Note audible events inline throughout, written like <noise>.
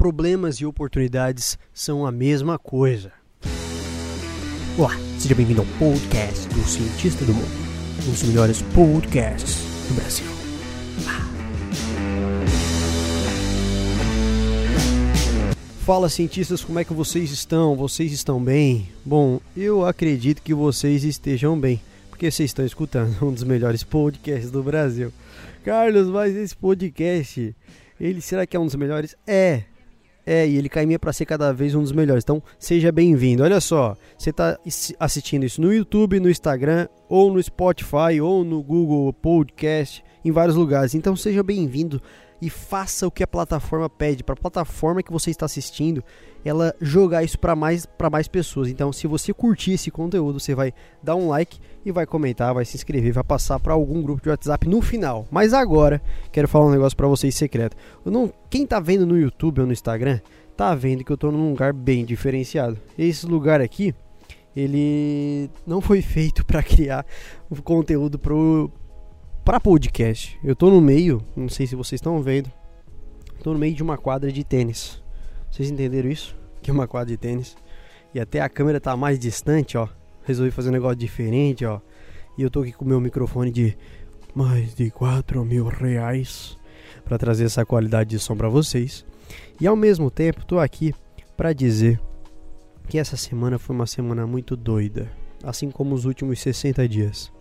problemas e oportunidades são a mesma coisa. Olá, seja bem-vindo ao podcast do Cientista do Mundo, um dos melhores podcasts do Brasil. Fala cientistas, como é que vocês estão? Vocês estão bem? Bom, eu acredito que vocês estejam bem, porque vocês estão escutando <laughs> um dos melhores podcasts do Brasil. Carlos, mas esse podcast, ele será que é um dos melhores? É. É, e ele caminha para ser cada vez um dos melhores. Então, seja bem-vindo. Olha só, você está assistindo isso no YouTube, no Instagram, ou no Spotify, ou no Google Podcast, em vários lugares. Então, seja bem-vindo e faça o que a plataforma pede, para a plataforma que você está assistindo, ela jogar isso para mais para mais pessoas. Então, se você curtir esse conteúdo, você vai dar um like e vai comentar, vai se inscrever, vai passar para algum grupo de WhatsApp no final. Mas agora, quero falar um negócio para vocês secreto. Eu não, quem tá vendo no YouTube ou no Instagram, tá vendo que eu tô num lugar bem diferenciado. Esse lugar aqui, ele não foi feito para <laughs> criar conteúdo pro para podcast. Eu tô no meio, não sei se vocês estão vendo, tô no meio de uma quadra de tênis. Vocês entenderam isso? Que é uma quadra de tênis. E até a câmera tá mais distante, ó. Resolvi fazer um negócio diferente, ó. E eu tô aqui com o meu microfone de mais de 4 mil reais para trazer essa qualidade de som para vocês. E ao mesmo tempo, tô aqui para dizer que essa semana foi uma semana muito doida, assim como os últimos 60 dias.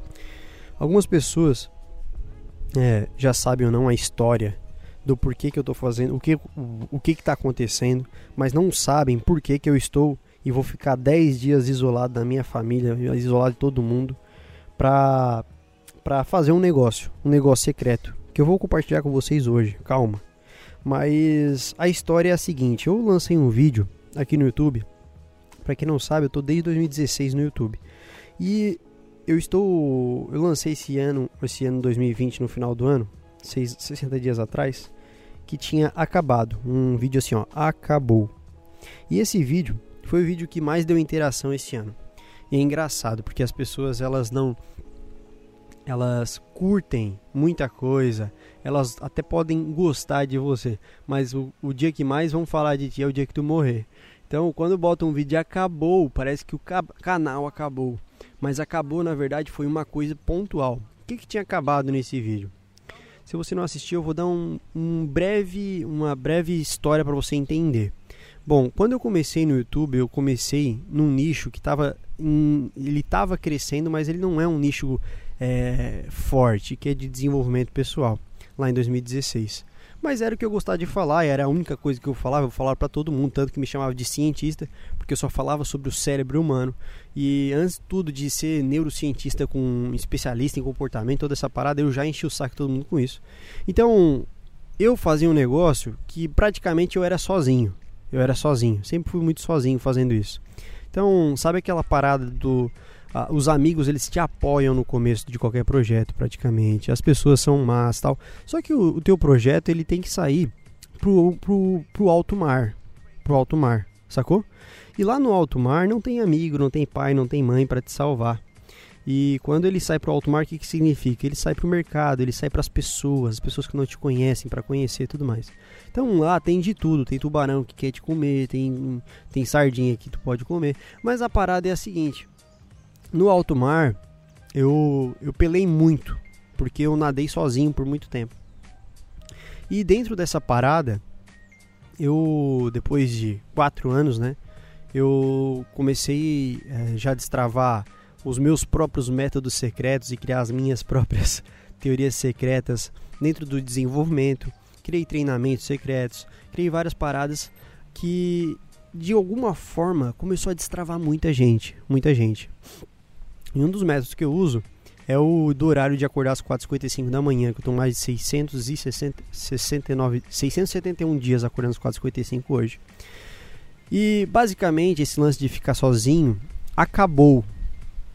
Algumas pessoas é, já sabem ou não a história do porquê que eu estou fazendo, o que o, o que está acontecendo, mas não sabem por que, eu estou e vou ficar 10 dias isolado da minha família, isolado de todo mundo, para para fazer um negócio, um negócio secreto, que eu vou compartilhar com vocês hoje. Calma. Mas a história é a seguinte, eu lancei um vídeo aqui no YouTube. Para quem não sabe, eu tô desde 2016 no YouTube. E eu estou. Eu lancei esse ano, esse ano 2020, no final do ano, seis, 60 dias atrás, que tinha acabado. Um vídeo assim, ó, acabou. E esse vídeo foi o vídeo que mais deu interação esse ano. E é engraçado, porque as pessoas elas não. Elas curtem muita coisa, elas até podem gostar de você, mas o, o dia que mais vão falar de ti é o dia que tu morrer. Então, quando bota um vídeo acabou, parece que o canal acabou mas acabou na verdade foi uma coisa pontual. O que, que tinha acabado nesse vídeo? Se você não assistiu, eu vou dar um, um breve, uma breve história para você entender. Bom, quando eu comecei no YouTube, eu comecei num nicho que estava ele estava crescendo, mas ele não é um nicho é, forte, que é de desenvolvimento pessoal, lá em 2016 mas era o que eu gostava de falar, era a única coisa que eu falava, eu falava para todo mundo, tanto que me chamava de cientista, porque eu só falava sobre o cérebro humano. E antes de tudo de ser neurocientista com especialista em comportamento, toda essa parada, eu já enchi o saco todo mundo com isso. Então, eu fazia um negócio que praticamente eu era sozinho. Eu era sozinho, sempre fui muito sozinho fazendo isso. Então, sabe aquela parada do ah, os amigos eles te apoiam no começo de qualquer projeto praticamente as pessoas são más tal só que o, o teu projeto ele tem que sair pro, pro, pro alto mar pro alto mar sacou e lá no alto mar não tem amigo não tem pai não tem mãe para te salvar e quando ele sai para o alto mar, o que, que significa? Ele sai para o mercado, ele sai para as pessoas, as pessoas que não te conhecem, para conhecer tudo mais. Então lá tem de tudo, tem tubarão que quer te comer, tem, tem sardinha que tu pode comer. Mas a parada é a seguinte: no alto mar, eu, eu pelei muito, porque eu nadei sozinho por muito tempo. E dentro dessa parada, eu, depois de quatro anos, né, eu comecei é, já a destravar os meus próprios métodos secretos e criar as minhas <laughs> próprias teorias secretas dentro do desenvolvimento. Criei treinamentos secretos, criei várias paradas que de alguma forma começou a destravar muita gente, muita gente. E um dos métodos que eu uso é o do horário de acordar às 4h55 da manhã, que eu estou mais de 669, 671 dias acordando às 4h55 hoje. E basicamente esse lance de ficar sozinho acabou.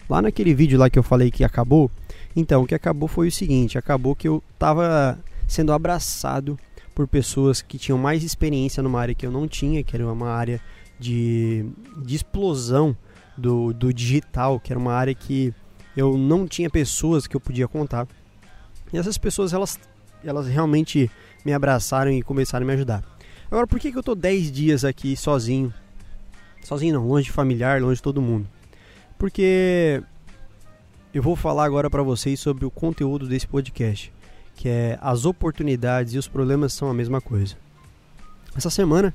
Lá naquele vídeo lá que eu falei que acabou, então o que acabou foi o seguinte, acabou que eu estava sendo abraçado por pessoas que tinham mais experiência numa área que eu não tinha, que era uma área de, de explosão do, do digital, que era uma área que eu não tinha pessoas que eu podia contar. E essas pessoas, elas, elas realmente me abraçaram e começaram a me ajudar. Agora, por que, que eu tô 10 dias aqui sozinho? Sozinho não, longe de familiar, longe de todo mundo. Porque eu vou falar agora para vocês sobre o conteúdo desse podcast, que é as oportunidades e os problemas são a mesma coisa. Essa semana,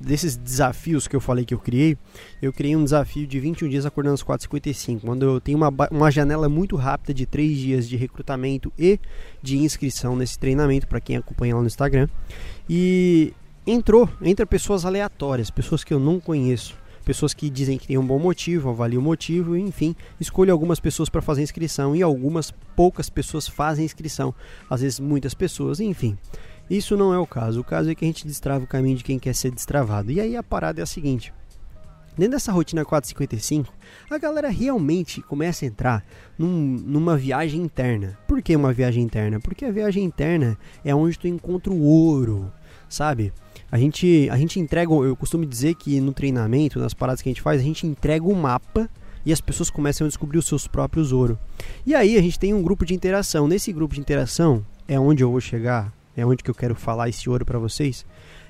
desses desafios que eu falei que eu criei, eu criei um desafio de 21 dias acordando às 4h55, quando eu tenho uma, uma janela muito rápida de 3 dias de recrutamento e de inscrição nesse treinamento, para quem acompanha lá no Instagram. E entrou, entra pessoas aleatórias, pessoas que eu não conheço, pessoas que dizem que tem um bom motivo, avaliam o motivo, enfim, escolho algumas pessoas para fazer inscrição e algumas poucas pessoas fazem inscrição, às vezes muitas pessoas, enfim. Isso não é o caso. O caso é que a gente destrava o caminho de quem quer ser destravado. E aí a parada é a seguinte: dentro dessa rotina 455, a galera realmente começa a entrar num, numa viagem interna. Por que uma viagem interna? Porque a viagem interna é onde tu encontra o ouro, sabe? A gente, a gente entrega, eu costumo dizer que no treinamento, nas paradas que a gente faz, a gente entrega o mapa e as pessoas começam a descobrir os seus próprios ouro. E aí a gente tem um grupo de interação. Nesse grupo de interação é onde eu vou chegar é onde que eu quero falar esse ouro para vocês.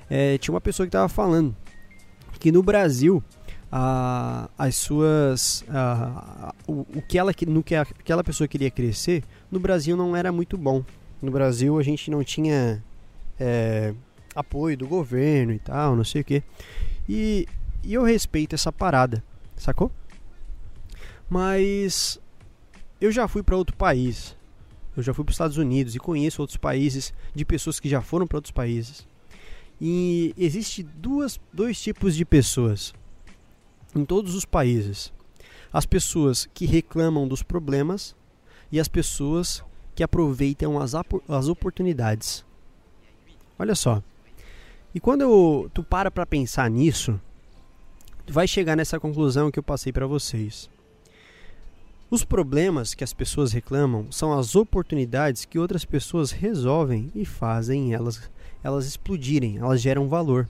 É, tinha uma pessoa que estava falando que no Brasil as suas o, o, que ela no que aquela pessoa queria crescer no Brasil não era muito bom. No Brasil a gente não tinha é, apoio do governo e tal, não sei o que. E, e eu respeito essa parada, sacou? Mas eu já fui para outro país eu já fui para os Estados Unidos e conheço outros países de pessoas que já foram para outros países. E existe duas, dois tipos de pessoas em todos os países: as pessoas que reclamam dos problemas e as pessoas que aproveitam as, as oportunidades. Olha só. E quando eu, tu para para pensar nisso, tu vai chegar nessa conclusão que eu passei para vocês. Os problemas que as pessoas reclamam são as oportunidades que outras pessoas resolvem e fazem elas, elas explodirem, elas geram valor.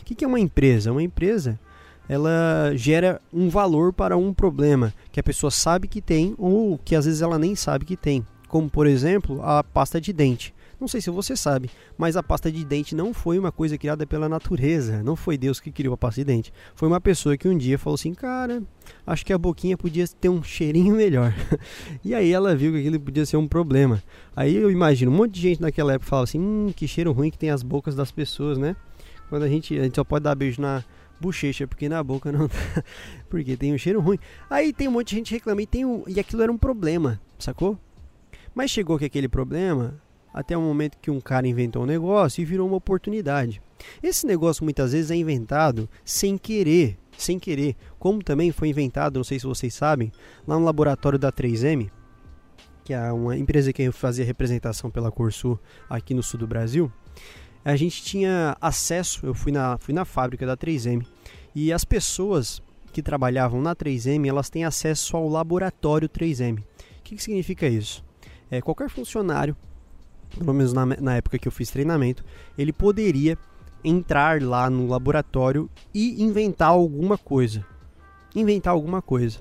O que é uma empresa? Uma empresa ela gera um valor para um problema que a pessoa sabe que tem ou que às vezes ela nem sabe que tem, como por exemplo a pasta de dente. Não sei se você sabe, mas a pasta de dente não foi uma coisa criada pela natureza. Não foi Deus que criou a pasta de dente. Foi uma pessoa que um dia falou assim: Cara, acho que a boquinha podia ter um cheirinho melhor. <laughs> e aí ela viu que aquilo podia ser um problema. Aí eu imagino um monte de gente naquela época falava assim: Hum, que cheiro ruim que tem as bocas das pessoas, né? Quando a gente, a gente só pode dar beijo na bochecha, porque na boca não <laughs> porque tem um cheiro ruim. Aí tem um monte de gente reclamando e, tem um, e aquilo era um problema, sacou? Mas chegou que aquele problema até o momento que um cara inventou um negócio e virou uma oportunidade. Esse negócio muitas vezes é inventado sem querer, sem querer, como também foi inventado, não sei se vocês sabem, lá no laboratório da 3M, que é uma empresa que fazia representação pela Corsul aqui no sul do Brasil. A gente tinha acesso, eu fui na, fui na fábrica da 3M, e as pessoas que trabalhavam na 3M, elas têm acesso ao laboratório 3M. O que, que significa isso? É, qualquer funcionário pelo menos na, na época que eu fiz treinamento, ele poderia entrar lá no laboratório e inventar alguma coisa. Inventar alguma coisa.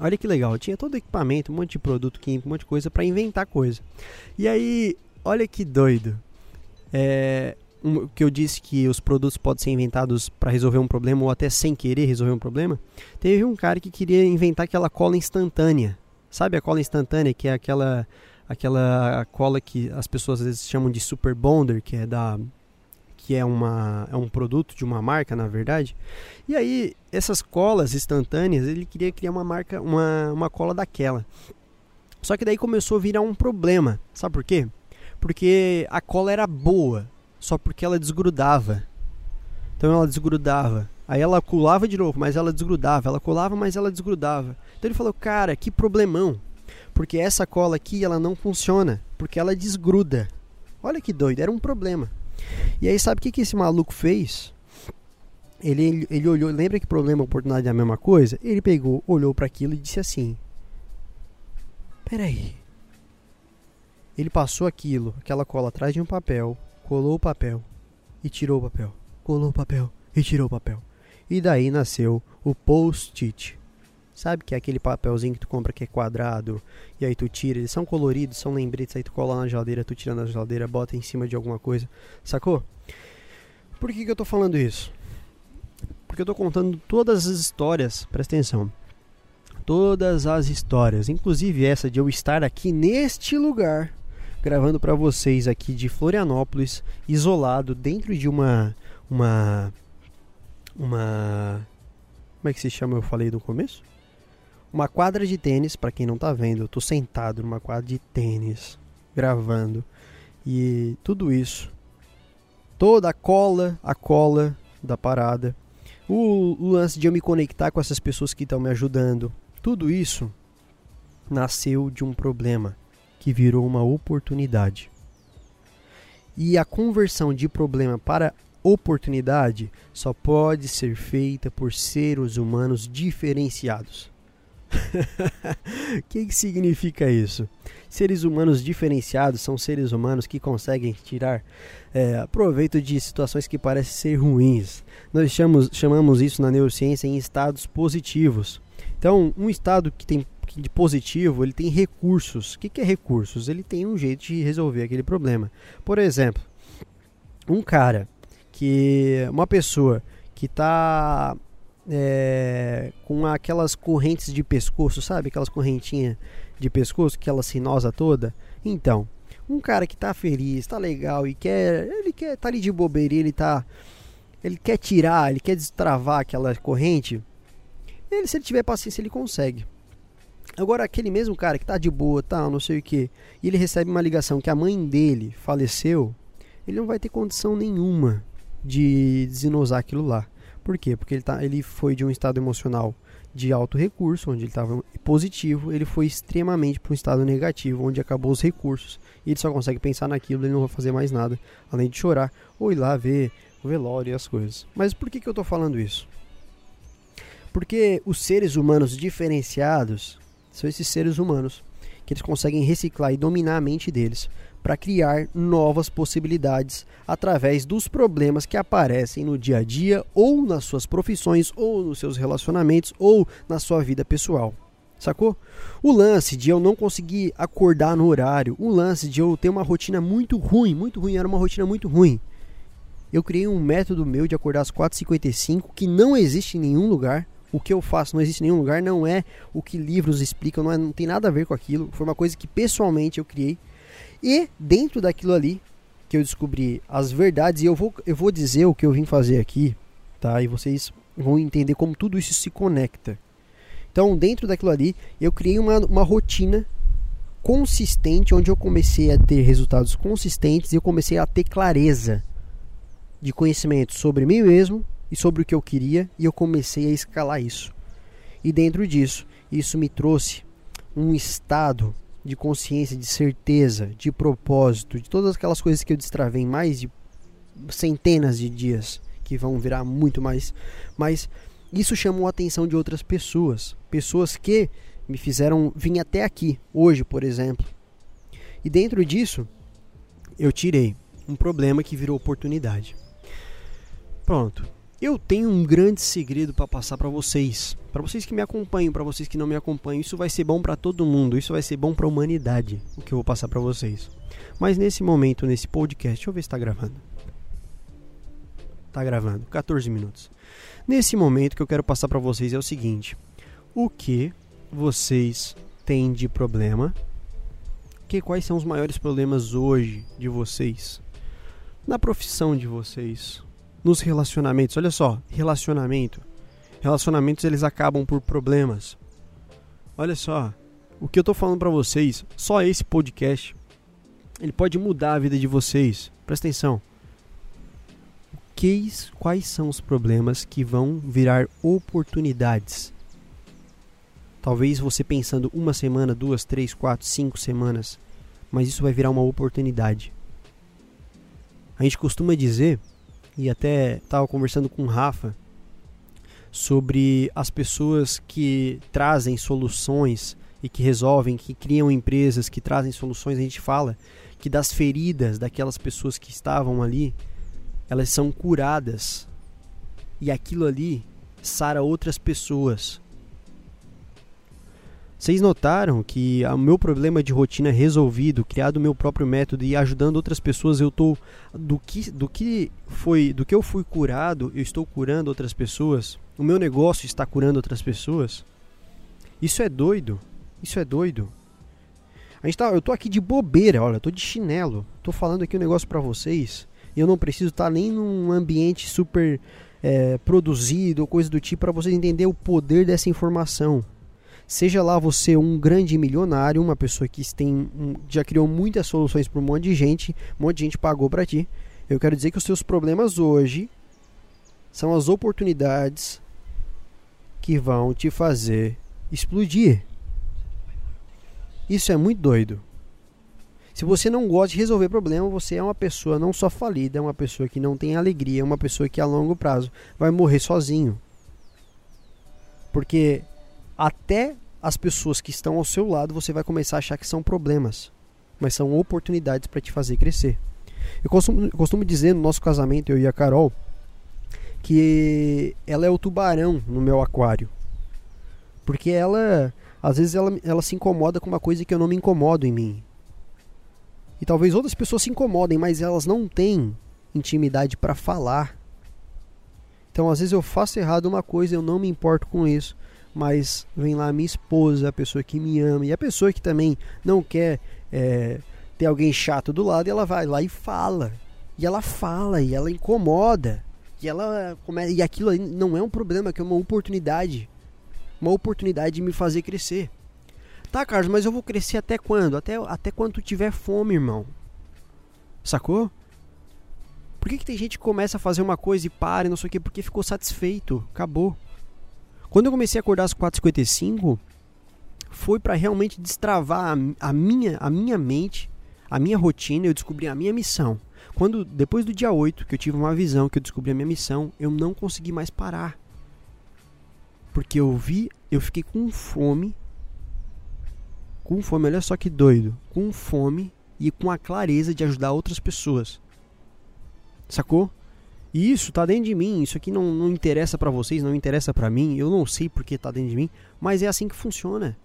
Olha que legal, tinha todo equipamento, um monte de produto químico, um monte de coisa para inventar coisa. E aí, olha que doido. É, um, que eu disse que os produtos podem ser inventados para resolver um problema ou até sem querer resolver um problema. Teve um cara que queria inventar aquela cola instantânea. Sabe a cola instantânea que é aquela aquela cola que as pessoas às vezes chamam de super bonder, que é da que é uma é um produto de uma marca, na verdade. E aí essas colas instantâneas, ele queria criar uma marca, uma uma cola daquela. Só que daí começou a virar um problema. Sabe por quê? Porque a cola era boa, só porque ela desgrudava. Então ela desgrudava. Aí ela colava de novo, mas ela desgrudava. Ela colava, mas ela desgrudava. Então ele falou: "Cara, que problemão porque essa cola aqui ela não funciona, porque ela desgruda. Olha que doido, era um problema. E aí sabe o que, que esse maluco fez? Ele, ele, olhou, lembra que problema oportunidade é a mesma coisa? Ele pegou, olhou para aquilo e disse assim: Peraí. Ele passou aquilo, aquela cola atrás de um papel, colou o papel e tirou o papel, colou o papel e tirou o papel. E daí nasceu o post-it. Sabe que é aquele papelzinho que tu compra que é quadrado e aí tu tira, eles são coloridos, são lembretes, aí tu cola na geladeira, tu tira na geladeira, bota em cima de alguma coisa, sacou? Por que, que eu tô falando isso? Porque eu tô contando todas as histórias, presta atenção. Todas as histórias, inclusive essa de eu estar aqui neste lugar, gravando para vocês aqui de Florianópolis, isolado dentro de uma uma uma como é que se chama? Eu falei no começo? Uma quadra de tênis, para quem não tá vendo, eu tô sentado numa quadra de tênis, gravando. E tudo isso. Toda a cola, a cola da parada. O, o lance de eu me conectar com essas pessoas que estão me ajudando. Tudo isso nasceu de um problema que virou uma oportunidade. E a conversão de problema para oportunidade só pode ser feita por seres humanos diferenciados. O <laughs> que, que significa isso? Seres humanos diferenciados são seres humanos que conseguem tirar é, proveito de situações que parecem ser ruins. Nós chamamos, chamamos isso na neurociência em estados positivos. Então, um estado que tem de positivo, ele tem recursos. O que, que é recursos? Ele tem um jeito de resolver aquele problema. Por exemplo, um cara que. Uma pessoa que está é, com aquelas correntes de pescoço, sabe? Aquelas correntinhas de pescoço, aquela sinosa toda. Então, um cara que tá feliz, tá legal e quer, ele quer tá ali de bobeira, ele tá ele quer tirar, ele quer destravar aquela corrente. Ele se ele tiver paciência, ele consegue. Agora aquele mesmo cara que tá de boa, tal, não sei o que, e ele recebe uma ligação que a mãe dele faleceu, ele não vai ter condição nenhuma de desenosar aquilo lá. Por quê? Porque ele, tá, ele foi de um estado emocional de alto recurso, onde ele estava positivo, ele foi extremamente para um estado negativo, onde acabou os recursos. E ele só consegue pensar naquilo, ele não vai fazer mais nada, além de chorar ou ir lá ver o velório e as coisas. Mas por que, que eu estou falando isso? Porque os seres humanos diferenciados são esses seres humanos que eles conseguem reciclar e dominar a mente deles para criar novas possibilidades através dos problemas que aparecem no dia a dia, ou nas suas profissões, ou nos seus relacionamentos, ou na sua vida pessoal. Sacou? O lance de eu não conseguir acordar no horário, o lance de eu ter uma rotina muito ruim, muito ruim, era uma rotina muito ruim. Eu criei um método meu de acordar às 4h55 que não existe em nenhum lugar. O que eu faço não existe em nenhum lugar, não é o que livros explicam, não, é, não tem nada a ver com aquilo. Foi uma coisa que pessoalmente eu criei e dentro daquilo ali que eu descobri as verdades, e eu vou, eu vou dizer o que eu vim fazer aqui, tá? E vocês vão entender como tudo isso se conecta. Então, dentro daquilo ali, eu criei uma, uma rotina consistente, onde eu comecei a ter resultados consistentes e eu comecei a ter clareza de conhecimento sobre mim mesmo e sobre o que eu queria, e eu comecei a escalar isso. E dentro disso, isso me trouxe um estado de consciência, de certeza, de propósito, de todas aquelas coisas que eu destravei em mais de centenas de dias, que vão virar muito mais, mas isso chamou a atenção de outras pessoas, pessoas que me fizeram vir até aqui, hoje, por exemplo. E dentro disso, eu tirei um problema que virou oportunidade. Pronto. Eu tenho um grande segredo para passar para vocês, para vocês que me acompanham, para vocês que não me acompanham. Isso vai ser bom para todo mundo, isso vai ser bom para a humanidade, o que eu vou passar para vocês. Mas nesse momento, nesse podcast, deixa eu ver se está gravando. Tá gravando, 14 minutos. Nesse momento que eu quero passar para vocês é o seguinte: o que vocês têm de problema? Que quais são os maiores problemas hoje de vocês? Na profissão de vocês, nos relacionamentos. Olha só, relacionamento. Relacionamentos eles acabam por problemas. Olha só, o que eu tô falando para vocês, só esse podcast ele pode mudar a vida de vocês. Presta atenção. Quais, quais são os problemas que vão virar oportunidades? Talvez você pensando uma semana, duas, três, quatro, cinco semanas, mas isso vai virar uma oportunidade. A gente costuma dizer e até estava conversando com o Rafa sobre as pessoas que trazem soluções e que resolvem, que criam empresas, que trazem soluções. A gente fala que das feridas daquelas pessoas que estavam ali, elas são curadas e aquilo ali sara outras pessoas. Vocês notaram que o meu problema de rotina resolvido, criado o meu próprio método e ajudando outras pessoas, eu tô do que do que foi, do que eu fui curado, eu estou curando outras pessoas. O meu negócio está curando outras pessoas. Isso é doido. Isso é doido. A gente tá, eu tô aqui de bobeira, olha, eu tô de chinelo. Tô falando aqui um negócio para vocês. E eu não preciso estar tá nem num ambiente super é, produzido ou coisa do tipo para vocês entenderem o poder dessa informação. Seja lá você um grande milionário, uma pessoa que tem, já criou muitas soluções para um monte de gente, um monte de gente pagou para ti. Eu quero dizer que os seus problemas hoje são as oportunidades que vão te fazer explodir. Isso é muito doido. Se você não gosta de resolver problema, você é uma pessoa não só falida, é uma pessoa que não tem alegria, é uma pessoa que a longo prazo vai morrer sozinho. Porque até as pessoas que estão ao seu lado você vai começar a achar que são problemas, mas são oportunidades para te fazer crescer. Eu costumo, costumo dizer no nosso casamento, eu e a Carol, que ela é o tubarão no meu aquário. Porque ela, às vezes, ela, ela se incomoda com uma coisa que eu não me incomodo em mim. E talvez outras pessoas se incomodem, mas elas não têm intimidade para falar. Então, às vezes eu faço errado uma coisa, eu não me importo com isso mas vem lá minha esposa, a pessoa que me ama, e a pessoa que também não quer é, ter alguém chato do lado, ela vai lá e fala. E ela fala, e ela incomoda. E ela e aquilo não é um problema, que é uma oportunidade. Uma oportunidade de me fazer crescer. Tá, Carlos, mas eu vou crescer até quando? Até, até quando tu tiver fome, irmão. Sacou? Por que, que tem gente que começa a fazer uma coisa e para e não sei o que? Porque ficou satisfeito. Acabou. Quando eu comecei a acordar às 4h55, foi para realmente destravar a, a, minha, a minha mente, a minha rotina, eu descobri a minha missão. Quando depois do dia 8, que eu tive uma visão, que eu descobri a minha missão, eu não consegui mais parar. Porque eu vi, eu fiquei com fome. Com fome, olha só que doido. Com fome e com a clareza de ajudar outras pessoas. Sacou? E isso tá dentro de mim, isso aqui não, não interessa para vocês, não interessa para mim, eu não sei porque tá dentro de mim, mas é assim que funciona.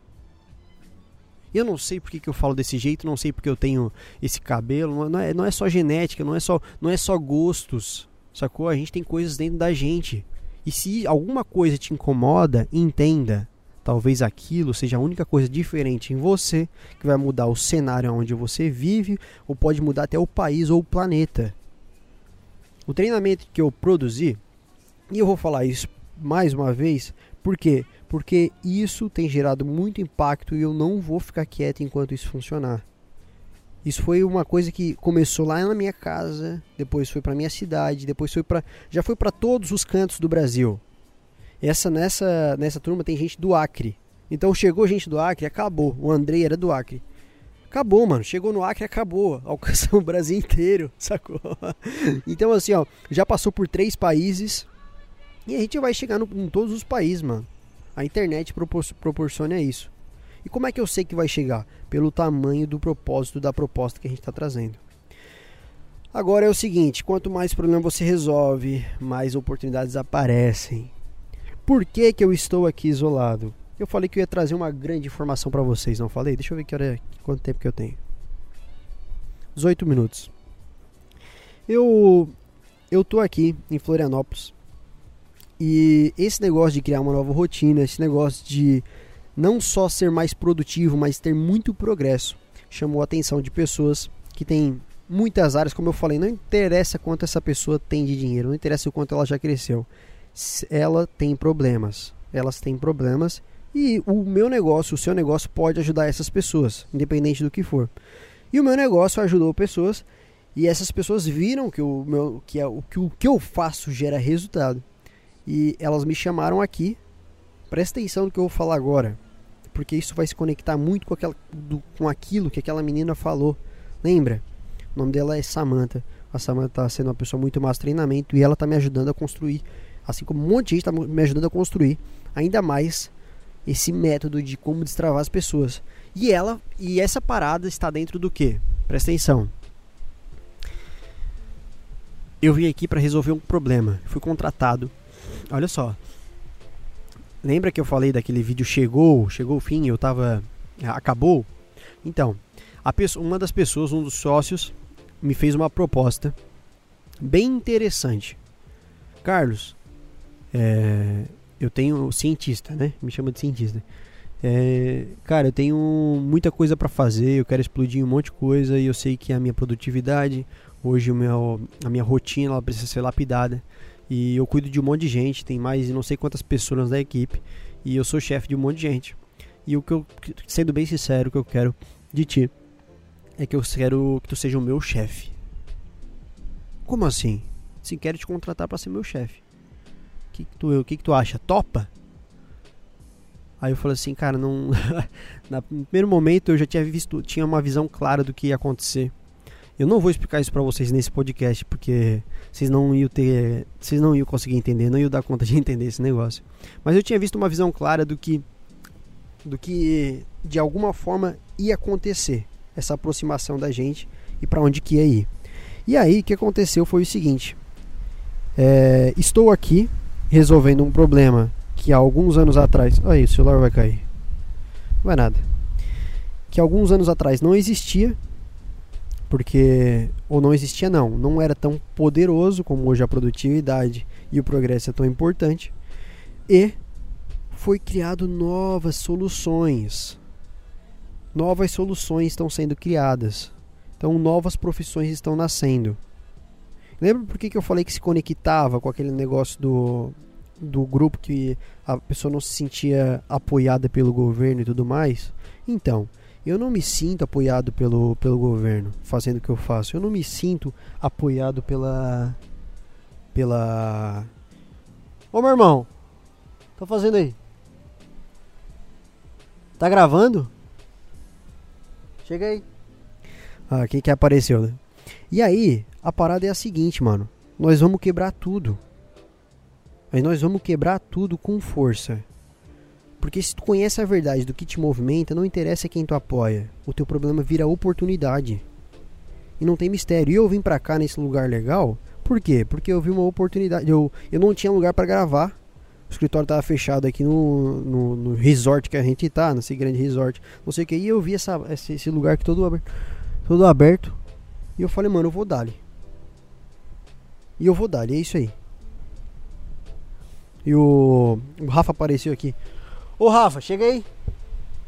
Eu não sei porque que eu falo desse jeito, não sei porque eu tenho esse cabelo, não é, não é só genética, não é só, não é só gostos, sacou? A gente tem coisas dentro da gente. E se alguma coisa te incomoda, entenda. Talvez aquilo seja a única coisa diferente em você que vai mudar o cenário onde você vive, ou pode mudar até o país ou o planeta. O treinamento que eu produzi, e eu vou falar isso mais uma vez, por quê? Porque isso tem gerado muito impacto e eu não vou ficar quieto enquanto isso funcionar. Isso foi uma coisa que começou lá na minha casa, depois foi para minha cidade, depois foi para já foi para todos os cantos do Brasil. Essa nessa nessa turma tem gente do Acre. Então chegou gente do Acre, acabou. O Andrei era do Acre. Acabou, mano. Chegou no Acre, acabou. <laughs> Alcançou o Brasil inteiro, sacou? <laughs> Então, assim, ó, já passou por três países. E a gente vai chegar no, em todos os países, mano. A internet propor proporciona isso. E como é que eu sei que vai chegar? Pelo tamanho do propósito da proposta que a gente está trazendo. Agora é o seguinte: quanto mais problema você resolve, mais oportunidades aparecem. Por que, que eu estou aqui isolado? Eu falei que eu ia trazer uma grande informação para vocês, não falei? Deixa eu ver que hora, quanto tempo que eu tenho. 18 minutos. Eu eu tô aqui em Florianópolis. E esse negócio de criar uma nova rotina, esse negócio de não só ser mais produtivo, mas ter muito progresso, chamou a atenção de pessoas que têm muitas áreas, como eu falei, não interessa quanto essa pessoa tem de dinheiro, não interessa o quanto ela já cresceu. Ela tem problemas. Elas têm problemas e o meu negócio, o seu negócio pode ajudar essas pessoas, independente do que for. E o meu negócio ajudou pessoas e essas pessoas viram que o meu que, é, o, que o que eu faço gera resultado. E elas me chamaram aqui. Presta atenção no que eu vou falar agora, porque isso vai se conectar muito com, aquela, do, com aquilo que aquela menina falou. Lembra? O nome dela é Samantha. A Samantha está sendo uma pessoa muito mais treinamento e ela está me ajudando a construir, assim como um monte de gente está me ajudando a construir ainda mais esse método de como destravar as pessoas. E ela e essa parada está dentro do que? Presta atenção. Eu vim aqui para resolver um problema. Fui contratado. Olha só. lembra que eu falei daquele vídeo chegou, chegou o fim, eu tava acabou? Então, pessoa, uma das pessoas, um dos sócios, me fez uma proposta bem interessante. Carlos, é, eu tenho cientista, né? Me chama de cientista. É, cara, eu tenho muita coisa para fazer, eu quero explodir um monte de coisa e eu sei que a minha produtividade, hoje o meu, a minha rotina, ela precisa ser lapidada. E eu cuido de um monte de gente, tem mais não sei quantas pessoas da equipe e eu sou chefe de um monte de gente. E o que eu, sendo bem sincero, o que eu quero de ti é que eu quero que tu seja o meu chefe. Como assim? Sim, quero te contratar para ser meu chefe. Que, que, tu, que, que tu acha? Topa? Aí eu falei assim, cara, não. <laughs> no primeiro momento eu já tinha visto, tinha uma visão clara do que ia acontecer. Eu não vou explicar isso para vocês nesse podcast, porque vocês não iam ter. Vocês não iam conseguir entender, não iam dar conta de <laughs> entender esse negócio. Mas eu tinha visto uma visão clara do que. Do que de alguma forma ia acontecer essa aproximação da gente e para onde que ia ir. E aí o que aconteceu foi o seguinte: é, estou aqui resolvendo um problema que há alguns anos atrás. Aí, o celular vai cair. Não vai nada. Que alguns anos atrás não existia, porque. Ou não existia, não. Não era tão poderoso como hoje a produtividade e o progresso é tão importante. E foi criado novas soluções novas soluções estão sendo criadas. Então, novas profissões estão nascendo. Lembra por que, que eu falei que se conectava com aquele negócio do, do grupo que a pessoa não se sentia apoiada pelo governo e tudo mais? Então, eu não me sinto apoiado pelo, pelo governo fazendo o que eu faço. Eu não me sinto apoiado pela. pela. Ô meu irmão, tá fazendo aí? Tá gravando? Chega aí. Ah, quem que apareceu, né? E aí, a parada é a seguinte, mano. Nós vamos quebrar tudo. Mas nós vamos quebrar tudo com força. Porque se tu conhece a verdade do que te movimenta, não interessa quem tu apoia. O teu problema vira oportunidade. E não tem mistério. E eu vim pra cá nesse lugar legal. Por quê? Porque eu vi uma oportunidade. Eu, eu não tinha lugar para gravar. O escritório tava fechado aqui no, no, no, resort que a gente tá, nesse grande resort. Não sei o que. E eu vi essa, esse, esse lugar aqui todo aberto, todo aberto. E eu falei, mano, eu vou dar -lhe. E eu vou dar, -lhe, é isso aí. E o, o Rafa apareceu aqui. Ô Rafa, chega aí.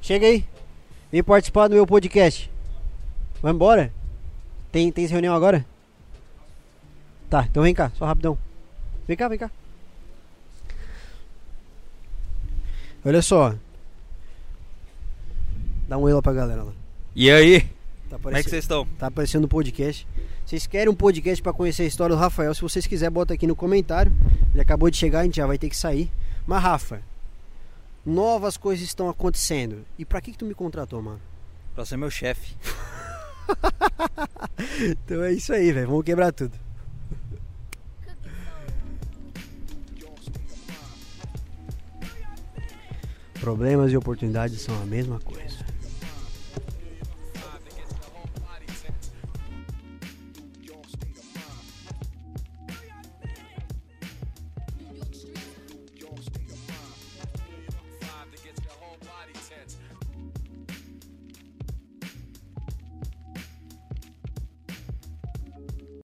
Chega aí. Vem participar do meu podcast. Vai embora? Tem, tem reunião agora? Tá, então vem cá, só rapidão. Vem cá, vem cá. Olha só. Dá um ela pra galera lá. E aí? Tá Como é que vocês estão? Tá aparecendo no podcast. Vocês querem um podcast para conhecer a história do Rafael? Se vocês quiserem, bota aqui no comentário. Ele acabou de chegar, a gente já vai ter que sair. Mas, Rafa, novas coisas estão acontecendo. E pra que, que tu me contratou, mano? Pra ser meu chefe. <laughs> então é isso aí, velho. Vamos quebrar tudo. Problemas e oportunidades são a mesma coisa.